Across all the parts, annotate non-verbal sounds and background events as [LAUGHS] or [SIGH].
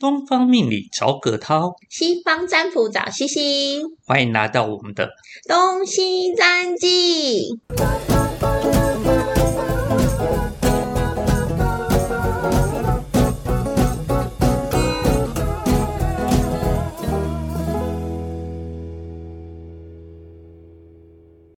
东方命理找葛涛，西方占卜找西西，欢迎来到我们的东西占记。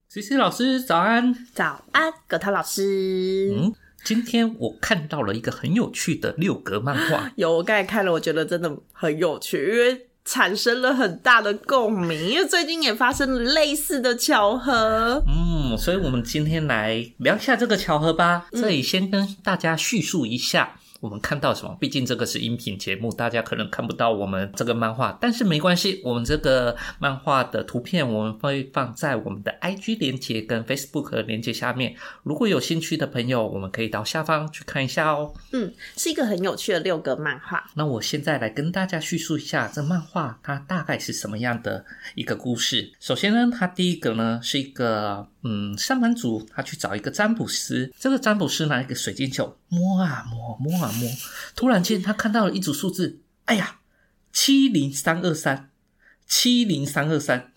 西西老师早安。早安，葛涛老师。嗯，今天我看到了一个很有趣的六格漫画，[LAUGHS] 有，我刚才看了，我觉得真的很有趣，因为产生了很大的共鸣，因为最近也发生了类似的巧合。嗯，所以我们今天来聊一下这个巧合吧。这里先跟大家叙述一下。我们看到什么？毕竟这个是音频节目，大家可能看不到我们这个漫画，但是没关系，我们这个漫画的图片我们会放在我们的 IG 连接跟 Facebook 的连接下面。如果有兴趣的朋友，我们可以到下方去看一下哦。嗯，是一个很有趣的六个漫画。那我现在来跟大家叙述一下这漫画它大概是什么样的一个故事。首先呢，它第一个呢是一个嗯上班族，他去找一个占卜师，这个占卜师拿一个水晶球摸啊摸摸啊。摸，突然间他看到了一组数字，哎呀，七零三二三，七零三二三，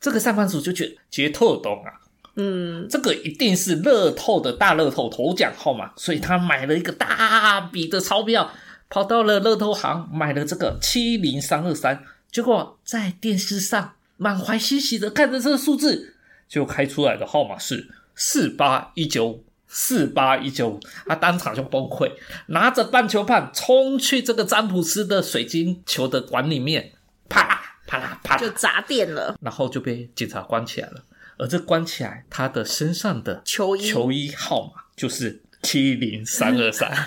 这个上班族就觉得绝透懂啊，嗯，这个一定是乐透的大乐透头奖号码，所以他买了一个大笔的钞票，跑到了乐透行买了这个七零三二三，结果在电视上满怀欣喜的看着这个数字，就开出来的号码是四八一九。四八一九五，他当场就崩溃，拿着棒球棒冲去这个詹姆斯的水晶球的管里面，啪啦啪啦啪啦，就砸电了，然后就被警察关起来了。而这关起来，他的身上的球衣球衣号码就是七零三二三。[LAUGHS]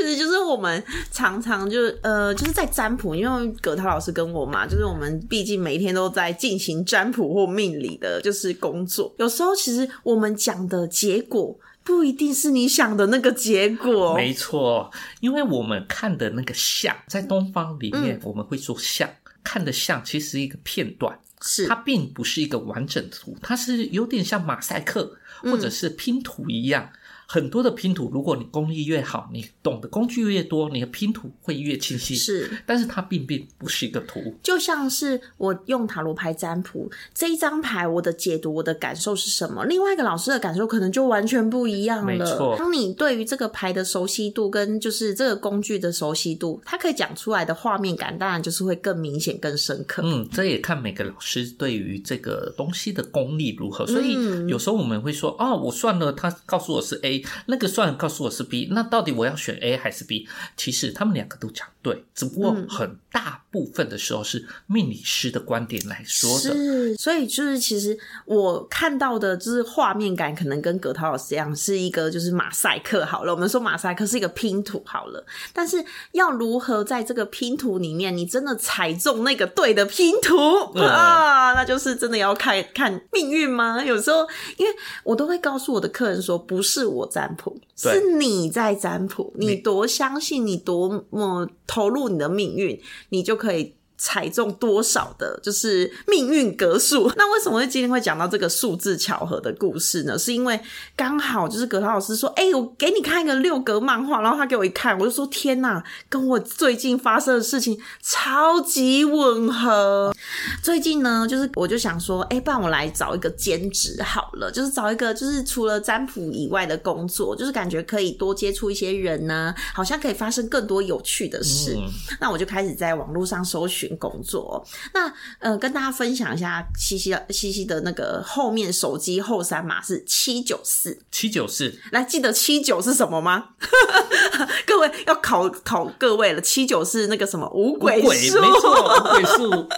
这其实就是我们常常就呃，就是在占卜，因为葛涛老师跟我嘛，就是我们毕竟每一天都在进行占卜或命理的，就是工作。有时候其实我们讲的结果不一定是你想的那个结果。没错，因为我们看的那个像，在东方里面我们会说像，看的像其实一个片段，是它并不是一个完整图，它是有点像马赛克或者是拼图一样。很多的拼图，如果你功力越好，你懂的工具越多，你的拼图会越清晰。是，但是它并并不是一个图，就像是我用塔罗牌占卜这一张牌，我的解读，我的感受是什么？另外一个老师的感受可能就完全不一样了。没错，当你对于这个牌的熟悉度跟就是这个工具的熟悉度，它可以讲出来的画面感，当然就是会更明显、更深刻。嗯，这也看每个老师对于这个东西的功力如何。所以有时候我们会说，哦，我算了，他告诉我是 A。那个算告诉我是 B，那到底我要选 A 还是 B？其实他们两个都讲对，只不过很大部分的时候是命理师的观点来说的。是，所以就是其实我看到的就是画面感，可能跟葛涛老师一样，是一个就是马赛克好了。我们说马赛克是一个拼图好了，但是要如何在这个拼图里面，你真的踩中那个对的拼图啊？那就是真的要看看命运吗？有时候，因为我都会告诉我的客人说，不是我占卜，是你在占卜，你多相信，你多么投入你的命运，你就可以。踩中多少的，就是命运格数。[LAUGHS] 那为什么会今天会讲到这个数字巧合的故事呢？是因为刚好就是葛涛老师说：“哎，我给你看一个六格漫画。”然后他给我一看，我就说：“天哪，跟我最近发生的事情超级吻合。”最近呢，就是我就想说：“哎，不然我来找一个兼职好了，就是找一个就是除了占卜以外的工作，就是感觉可以多接触一些人呢，好像可以发生更多有趣的事。”那我就开始在网络上搜寻。工作，那呃，跟大家分享一下，西西的西西的那个后面手机后三码是七九四，七九四，来记得七九是什么吗？[LAUGHS] 各位要考考各位了，七九是那个什么五鬼数，没错，五鬼数。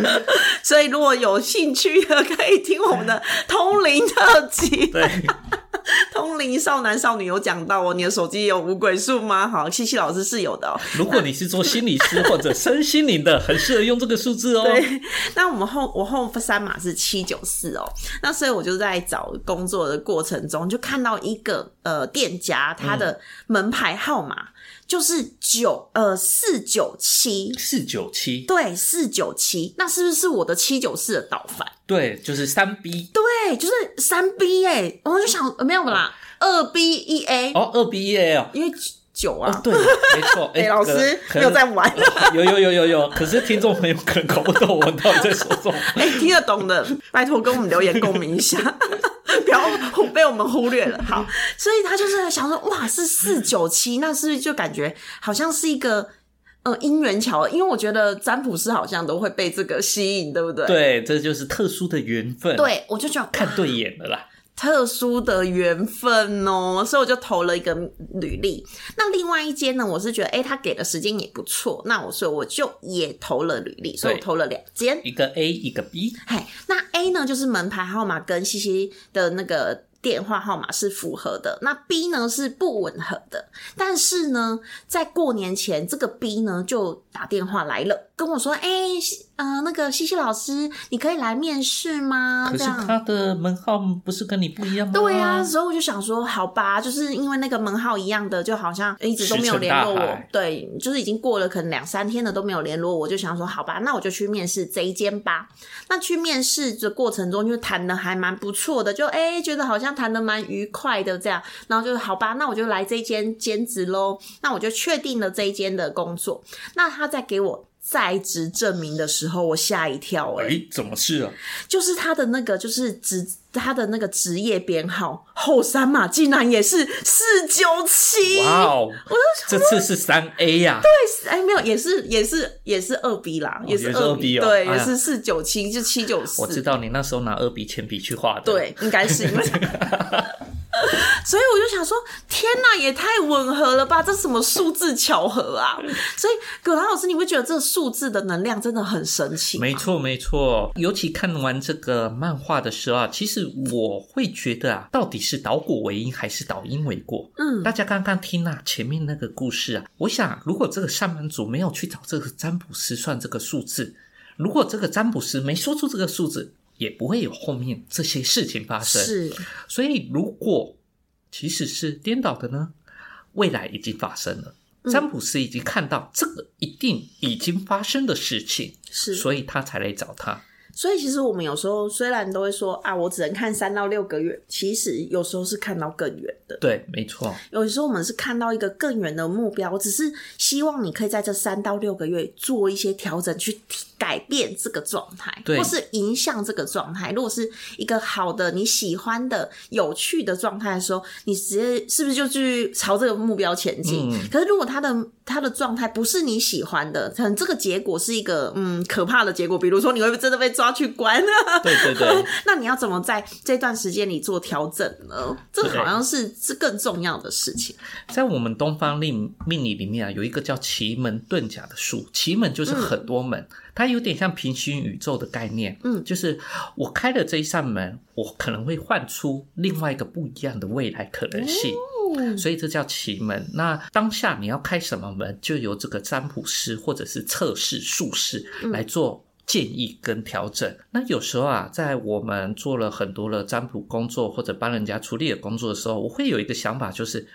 [LAUGHS] 所以如果有兴趣的，可以听我们的通灵特辑。对。[LAUGHS] 通灵少男少女有讲到哦，你的手机有五鬼数吗？好，西西老师是有的哦。如果你是做心理师或者身心灵的，很适合用这个数字哦。[LAUGHS] 对，那我们后我后三码是七九四哦。那所以我就在找工作的过程中，就看到一个呃店家，他的门牌号码。就是九呃四九七四九七对四九七，那是不是我的七九四的倒反？对，就是三 B 对，就是三 B 哎，我就想没有啦，二 B 一 A 哦，二 B 一 A 哦，因为九啊。哦，对，没错。[LAUGHS] 哎、老师有在玩，有有有有有，可是听众朋友可能搞不懂我们到底在说什么。哎、听得懂的，拜托跟我们留言共鸣一下，[LAUGHS] 不要忽被我们忽略了。好，所以他就是想说，哇，是四九七，那是不是就感觉好像是一个呃因缘巧合？因为我觉得占卜师好像都会被这个吸引，对不对？对，这就是特殊的缘分。，对，我就觉得看对眼了啦。特殊的缘分哦，所以我就投了一个履历。那另外一间呢，我是觉得，哎、他给的时间也不错，那我所以我就也投了履历，所以我投了两间。一个 A，一个 B。嘿，那 A 呢就是门牌号码跟西西的那个电话号码是符合的，那 B 呢是不吻合的。但是呢，在过年前，这个 B 呢就打电话来了，跟我说：“哎、西呃，那个西西老师，你可以来面试吗？”可是。他的门号不是跟你不一样吗？对啊，所以我就想说，好吧，就是因为那个门号一样的，就好像一直都没有联络我。对，就是已经过了可能两三天了都没有联络我，就想说，好吧，那我就去面试这一间吧。那去面试的过程中，就谈的还蛮不错的，就哎、觉得好像谈的蛮愉快的这样，然后就好吧，那我就来这一间兼职喽。那我就确定了这一间的工作。那他再给我。在职证明的时候，我吓一跳、哎，哎，怎么是啊？就是他的那个，就是职他的那个职业编号后三码竟然也是四九七，哇哦！我这次是三 A 呀、对哎，没有，也是也是也是二 B 啦，是也是二 B 哦对，哎也是四九七，就七九四，我知道你那时候拿二 B 铅笔去画的。，对，应该是因为。[LAUGHS] 所以我就想说，天哪，也太吻合了吧！这什么数字巧合啊？[LAUGHS] 所以葛兰老师，你会觉得这个数字的能量真的很神奇吗？没错没错。尤其看完这个漫画的时候啊，其实我会觉得啊，到底是导果为因还是导因为果？嗯，大家刚刚听啊前面那个故事啊，我想如果这个上班族没有去找这个占卜师算这个数字，如果这个占卜师没说出这个数字，也不会有后面这些事情发生。是，所以，如果其实是颠倒的呢？未来已经发生了，嗯占卜师已经看到这个一定已经发生的事情，是，所以他才来找他。所以其实我们有时候虽然都会说啊，我只能看三到六个月，其实有时候是看到更远的。对，没错，有时候我们是看到一个更远的目标，只是希望你可以在这三到六个月做一些调整，去改变这个状态，或是影响这个状态。如果是一个好的、你喜欢的、有趣的状态的时候，你直接是不是就去朝这个目标前进？嗯可是如果他的他的状态不是你喜欢的，可能这个结果是一个嗯可怕的结果，比如说你会不会真的被抓去关？对 [LAUGHS] 对对，[LAUGHS] 那你要怎么在这段时间里做调整呢？这好像是是更重要的事情。在我们东方命命理里面啊，有一个叫奇门遁甲的术，奇门就是很多门，它有点像平行宇宙的概念。嗯就是我开了这一扇门，我可能会换出另外一个不一样的未来可能性。哦所以这叫奇门。那当下你要开什么门，就由这个占卜师或者是测试术士来做建议跟调整。那有时候啊，在我们做了很多的占卜工作或者帮人家处理的工作的时候，我会有一个想法，就是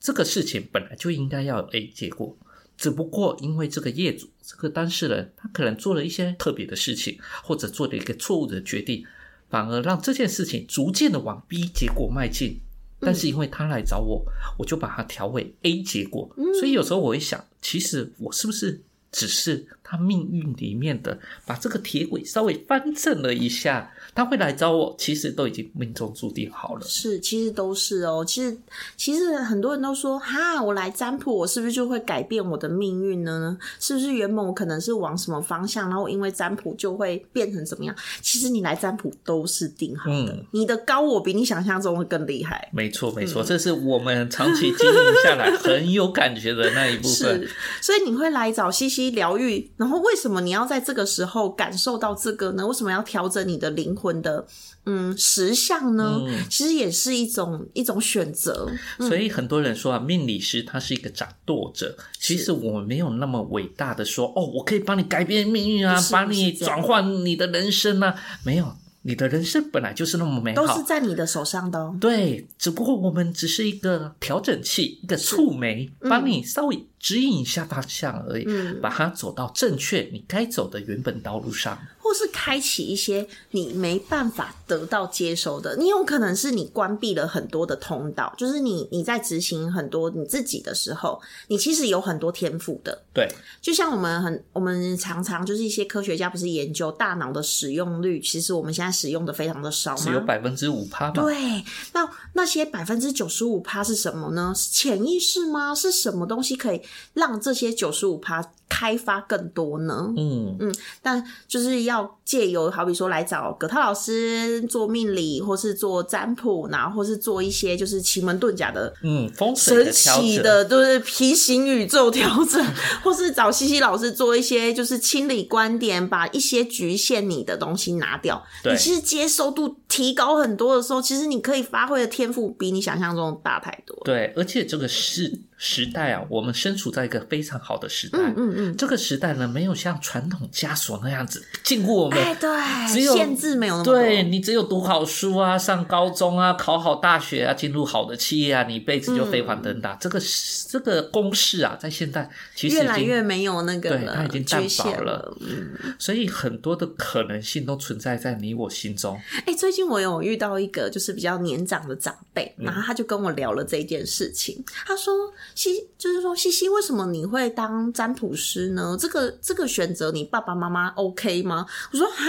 这个事情本来就应该要有 A 结果。只不过因为这个业主、这个当事人，他可能做了一些特别的事情，或者做了一个错误的决定，反而让这件事情逐渐的往 B 结果迈进。但是因为他来找我，我就把它调为 A 结果。所以有时候我会想，其实我是不是只是他命运里面的把这个铁轨稍微翻正了一下，他会来找我，其实都已经命中注定好了。是，其实都是哦。其实，其实很多人都说，哈，我来占卜，我是不是就会改变我的命运呢？是不是原本我可能是往什么方向，然后因为占卜就会变成怎么样？其实你来占卜都是定好的，嗯你的高我比你想象中会更厉害。没错，没错，这是我们长期经营下来很有感觉的那一部分 [LAUGHS] 是。，所以你会来找西西疗愈，然后为什么你要在这个时候感受到这个呢？为什么要调整你的灵魂的嗯实相呢？嗯其实也是一种一种选择。所以很多人说啊，命理师他是一个掌舵者。其实我们没有那么伟大的说，哦，我可以帮你改变命运啊帮你转换你的人生啊。没有，你的人生本来就是那么美好都是。在你的手上的、哦。对，只不过我们只是一个调整器，一个触媒，帮你稍微指引一下方向而已，嗯把它走到正确你该走的原本道路上。哦，或是开启一些你没办法得到接收的。你有可能是你关闭了很多的通道，就是你你在执行很多你自己的时候，你其实有很多天赋的。对，就像我们很我们常常就是一些科学家不是研究大脑的使用率，其实我们现在使用的非常的少吗？只有百分之五趴嘛。对，那那些百分之九十五趴是什么呢？是潜意识吗？是什么东西可以让这些九十五趴开发更多呢？嗯嗯，但就是要借由好比说来找葛涛老师做命理，或是做占卜，然后或是做一些就是奇门遁甲的嗯，风水神奇的，就是平行宇宙调整，[LAUGHS] 或是找西西老师做一些就是清理观点，把一些局限你的东西拿掉。你其实接收度提高很多的时候，其实你可以发挥的天赋比你想象中大太多。对，而且这个时时代啊，我们身处在一个非常好的时代。嗯嗯嗯，这个时代呢，没有像传统枷锁那样子禁锢我们。哎，对，只有限制没有那么多。对你只有读好书啊，上高中啊，考好大学啊，进入好的企业啊，你一辈子就飞黄腾达。这个这个公式啊，在现在其实已越来越没有那个对，它已经淡局限薄了了。嗯，所以很多的可能性都存在在你我心中。哎、最近我有遇到一个就是比较年长的长辈，嗯然后他就跟我聊了这件事情。他说：“西，就是说西西，为什么你会当占卜师呢？这个这个选择，你爸爸妈妈 OK 吗？”我说：“啊，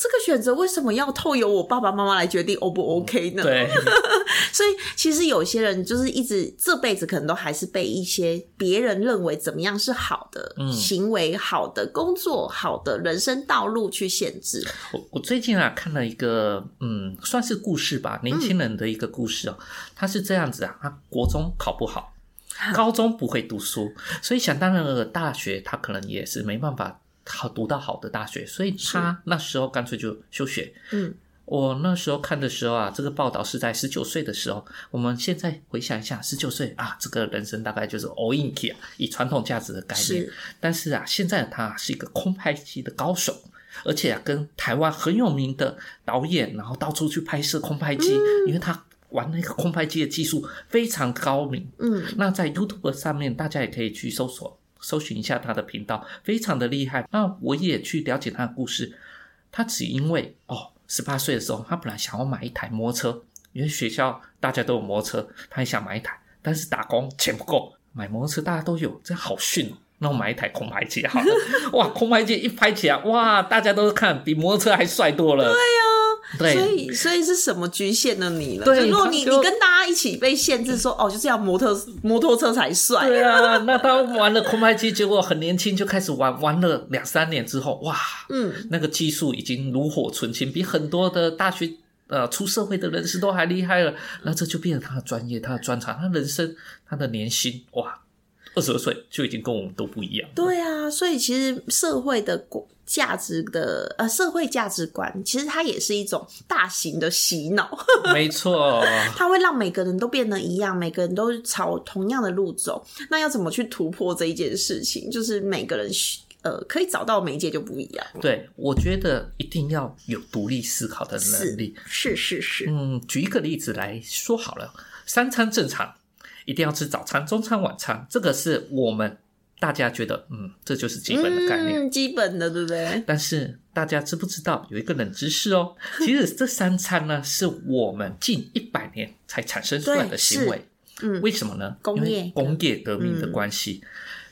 这个选择为什么要透由我爸爸妈妈来决定 O 不 OK 呢？”对，[LAUGHS] 所以其实有些人就是一直这辈子可能都还是被一些别人认为怎么样是好的、嗯行为、好的工作、好的人生道路去限制。我我最近啊看了一个嗯，算是故事吧，年轻人的一个故事哦。他是这样子啊，他国中考不好，高中不会读书，所以想当然了，大学他可能也是没办法好读到好的大学，所以他那时候干脆就休学。嗯，我那时候看的时候啊，这个报道是在十九岁的时候。我们现在回想一下，十九岁啊，这个人生大概就是 all in key 啊，以传统价值的概念是。但是啊，现在的他是一个空拍机的高手，而且啊，跟台湾很有名的导演，然后到处去拍摄空拍机，因为他玩那个空拍机的技术非常高明。嗯，那在 YouTube 上面，大家也可以去搜索、搜寻一下他的频道，非常的厉害。那我也去了解他的故事，他只因为哦，十八岁的时候，他本来想要买一台摩托车，因为学校大家都有摩托车，他也想买一台，但是打工钱不够，买摩托车大家都有，这好逊哦。那我买一台空拍机好了，哇，空拍机一拍起来，哇，大家都看比摩托车还帅多了。对呀、对，所以，所以是什么局限了你了？对如果你你跟大家一起被限制说，哦，就是要摩托摩托车才帅，对啊，那他玩了空拍机，结果很年轻就开始玩，玩了两三年之后，哇，嗯，那个技术已经炉火纯青，比很多的大学呃出社会的人士都还厉害了。那这就变成他的专业，他的专长，他人生他的年薪，哇，二十二岁就已经跟我们都不一样。对啊，所以其实社会的国价值的呃社会价值观，其实它也是一种大型的洗脑，[LAUGHS] 没错，它会让每个人都变得一样，每个人都朝同样的路走。那要怎么去突破这一件事情？就是每个人呃可以找到媒介就不一样。对我觉得一定要有独立思考的能力。是是是，嗯，举一个例子来说好了，三餐正常，一定要吃早餐、中餐、晚餐，这个是我们大家觉得，嗯，这就是基本的概念。嗯，基本的对不对？但是大家知不知道有一个冷知识哦？[LAUGHS] 其实这三餐呢，是我们近一百年才产生出来的行为。嗯为什么呢？工业工业革命的关系。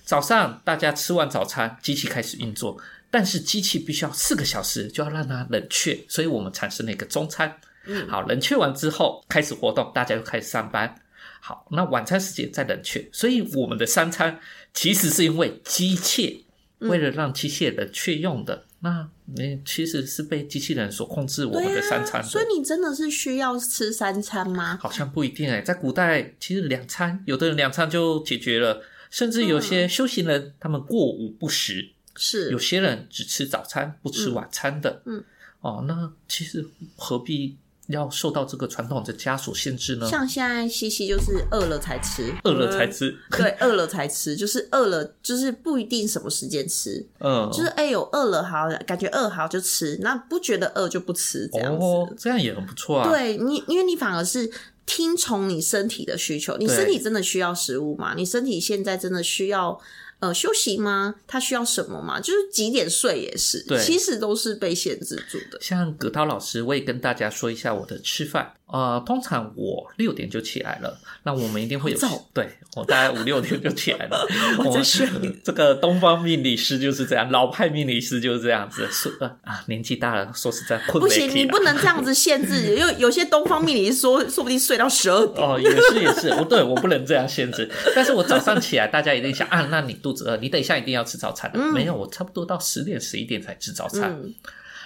早上大家吃完早餐，机器开始运作，但是机器必须要四个小时就要让它冷却，所以我们产生了一个中餐。嗯好，冷却完之后开始活动，大家又开始上班。好，那晚餐时间再冷却，所以我们的三餐其实是因为机械嗯为了让机械冷却用的。那你其实是被机器人所控制我们的三餐的。所以你真的是需要吃三餐吗？好像不一定哎、在古代其实两餐，有的人两餐就解决了，甚至有些修行人、他们过午不食，是有些人只吃早餐不吃晚餐的。嗯，哦，那其实何必要受到这个传统的枷锁限制呢？像现在西西就是饿了才吃，饿了才吃，对，[LAUGHS] 饿了才吃，就是饿了，就是不一定什么时间吃，嗯，就是哎有饿了好，感觉饿好就吃，那不觉得饿就不吃这样子。哦，这样也很不错啊。对你，因为你反而是听从你身体的需求，你身体真的需要食物吗？你身体现在真的需要呃休息吗？他需要什么吗？就是几点睡也是，对其实都是被限制住的。像葛涛老师，我也跟大家说一下我的吃饭。呃，通常我六点就起来了，那我们一定会有对我大概五六点就起来了。[LAUGHS] 我在学 [LAUGHS] 这个东方命理师就是这样，老派命理师就是这样子。说呃啊，年纪大了，说实在困不行，你不能这样子限制，[LAUGHS] 因为有些东方命理说，说不定睡到十二点。哦，也是也是，不对我不能这样限制。但是我早上起来，大家一定想啊，那你肚子饿，你等一下一定要吃早餐的。没有，我差不多到十点十一点才吃早餐。嗯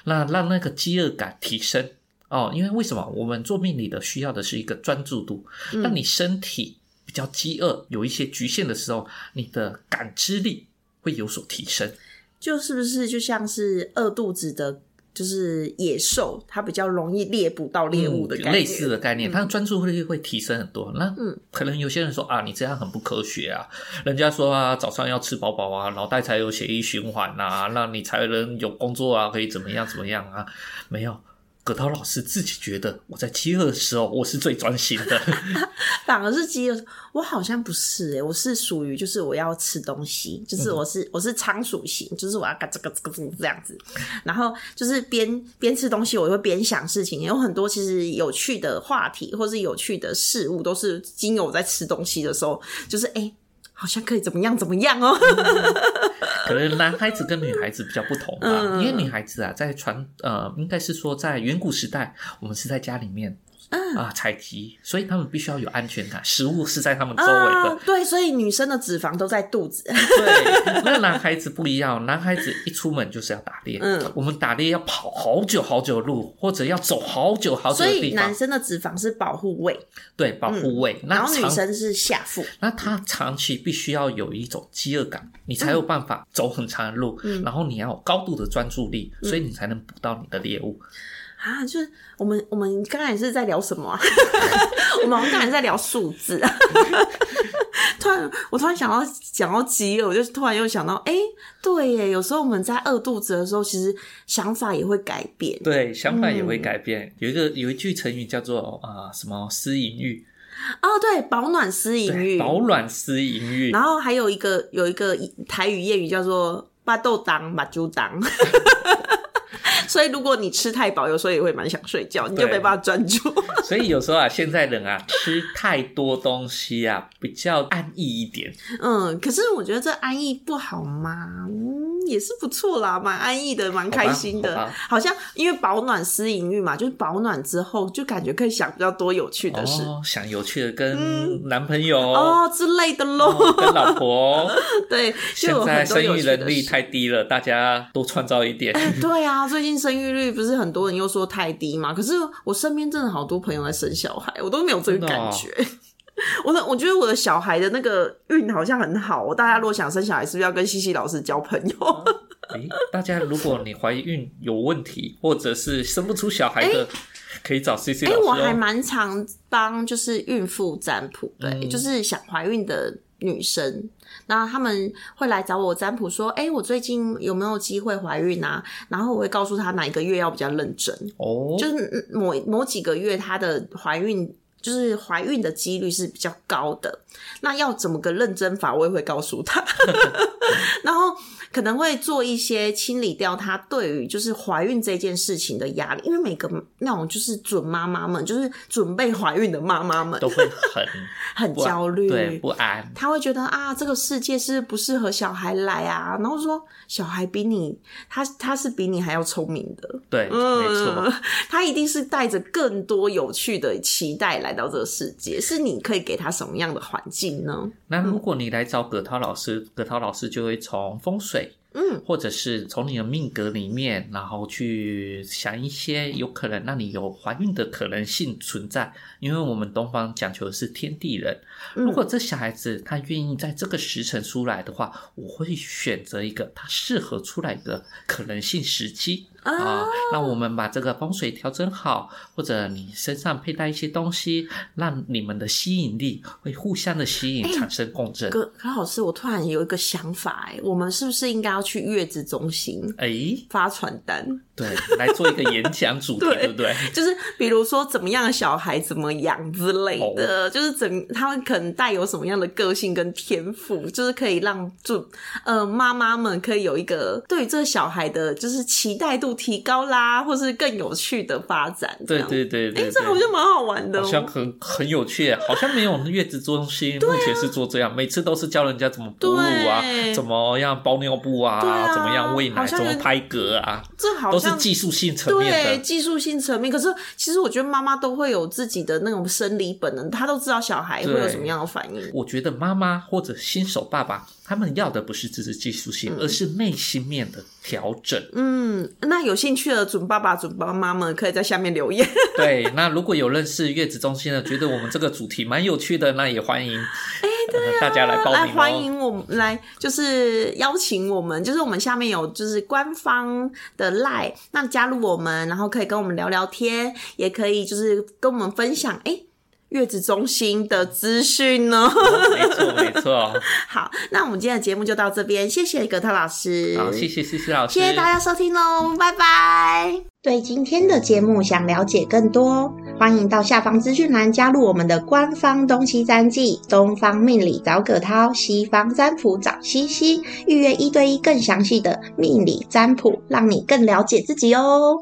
那让那个饥饿感提升哦，因为为什么我们做命理的需要的是一个专注度？嗯那你身体比较饥饿，有一些局限的时候，你的感知力会有所提升。就是不是就像是饿肚子的，就是野兽，它比较容易猎捕到猎物的概念。嗯类似的概念，它的专注力会提升很多。那嗯可能有些人说啊，你这样很不科学啊。人家说啊，早上要吃饱饱啊，脑袋才有血液循环啊，那你才能有工作啊，可以怎么样怎么样啊？没有。葛涛老师自己觉得，我在饥饿的时候，我是最专心的。[LAUGHS] 反而是饥饿，我好像不是诶、我是属于就是我要吃东西，就是我是、我是仓鼠型，就是我要嘎这个这个这样子，然后就是边边吃东西，我会边想事情，有很多其实有趣的话题或是有趣的事物，都是经由我在吃东西的时候，就是哎、诶好像可以怎么样怎么样哦，[LAUGHS] 可能男孩子跟女孩子比较不同吧，嗯。因为女孩子啊，在传呃，应该是说在远古时代，我们是在家里面嗯啊、采集，所以他们必须要有安全感，食物是在他们周围的。啊，对，所以女生的脂肪都在肚子，对，那男孩子不一样，男孩子一出门就是要打猎。嗯，我们打猎要跑好久好久的路，或者要走好久好久所以的地方。男生的脂肪是保护胃，对，保护胃。那然后女长生是下腹，那他长期必须要有一种饥饿感，你才有办法走很长的路，嗯然后你要有高度的专注力，所以你才能捕到你的猎物。啊，就是我们我们刚才是在聊什么啊？[LAUGHS] 我们刚才在聊数字啊。[LAUGHS] 突然，我突然想到讲到饥饿，我就突然又想到，哎、对耶，有时候我们在饿肚子的时候，其实想法也会改变。对，想法也会嗯改变。有一个有一句成语叫做啊、什么私淫欲，哦，对，保暖思淫对，欲，保暖思淫欲。然后还有一个有一个台语谚语叫做“巴豆当把猪当”，[LAUGHS] 所以如果你吃太饱，有时候也会蛮想睡觉，你就没办法专注。[LAUGHS] 所以有时候啊，现在人啊吃太多东西啊，比较安逸一点。嗯，可是我觉得这安逸不好吗？嗯，也是不错啦，蛮安逸的，蛮开心的。好像因为保暖思淫欲嘛，就是保暖之后就感觉可以想比较多有趣的事哦，想有趣的跟男朋友、哦之类的喽。哦跟老婆。对，现在生育能力。太低了，大家多创造一点。哎，对啊，最近生育率不是很多人又说太低嘛？可是我身边真的好多朋友在生小孩，我都没有这个真的哦感觉。[LAUGHS] 我的我觉得我的小孩的那个运好像很好，大家如果想生小孩，是不是要跟西西老师交朋友？诶，大家如果你怀孕有问题，或者是生不出小孩的，可以找 C C 哎、老师我还哦。蛮常帮就是孕妇占卜的、嗯就是想怀孕的女生，那他们会来找我占卜说，哎、我最近有没有机会怀孕啊？然后我会告诉她哪一个月要比较认真，哦，就是嗯某某几个月她的怀孕。就是怀孕的几率是比较高的，那要怎么个认真法，我也会告诉她。[LAUGHS] 然后可能会做一些清理掉她对于就是怀孕这件事情的压力，因为每个那种就是准妈妈们，就是准备怀孕的妈妈们都会很 [LAUGHS] 很焦虑，对不安。她会觉得啊，这个世界是不适合小孩来啊，然后说小孩比你，他他是比你还要聪明的，对，没错。嗯，他一定是带着更多有趣的期待来到这个世界，是你可以给他什么样的环境呢？那如果你来找葛涛老师，葛涛老师就会从风水，嗯，或者是从你的命格里面，然后去想一些有可能让你有怀孕的可能性存在。因为我们东方讲求的是天地人，嗯如果这小孩子他愿意在这个时辰出来的话，我会选择一个他适合出来的可能性时机。啊，那我们把这个风水调整好，或者你身上佩戴一些东西，让你们的吸引力会互相的吸引，产生共振。可可老师，我突然有一个想法，哎，我们是不是应该要去月子中心哎，发传单？对，来做一个演讲主题，[LAUGHS] 对对不对？就是比如说怎么样的小孩怎么养之类的，就是怎他们可能带有什么样的个性跟天赋，就是可以让就呃妈妈们可以有一个对这个小孩的就是期待度提高啦，或是更有趣的发展。这对样对对对哎，这好像蛮好玩的、哦，好像很很有趣，好像没有月子中心目前是做这样，每次都是教人家怎么哺乳啊，怎么样包尿布啊，啊怎么样喂奶，怎么拍嗝啊，这好是技术性层面对。技术性层面，可是其实我觉得妈妈都会有自己的那种生理本能，她都知道小孩会有什么样的反应。我觉得妈妈或者新手爸爸，他们要的不是只是技术性，而是内心面的调整。嗯，那有兴趣的准爸爸、准妈妈们可以在下面留言。对，那如果有认识月子中心的，觉得我们这个主题蛮有趣的，那也欢迎，哎、大家来报来名哦。欢迎我们来，就是邀请我们，就是我们下面有就是官方的 line，那加入我们，然后可以跟我们聊聊天，也可以就是跟我们分享哎、月子中心的资讯呢。没错没错，[LAUGHS] 好，那我们今天的节目就到这边，谢谢葛特老师，好，谢谢谢谢老师，谢谢大家收听喽，拜拜。对今天的节目想了解更多，欢迎到下方资讯栏加入我们的官方东西占记，东方命理找葛涛，西方占卜找西西，预约一对一更详细的命理占卜，让你更了解自己哦。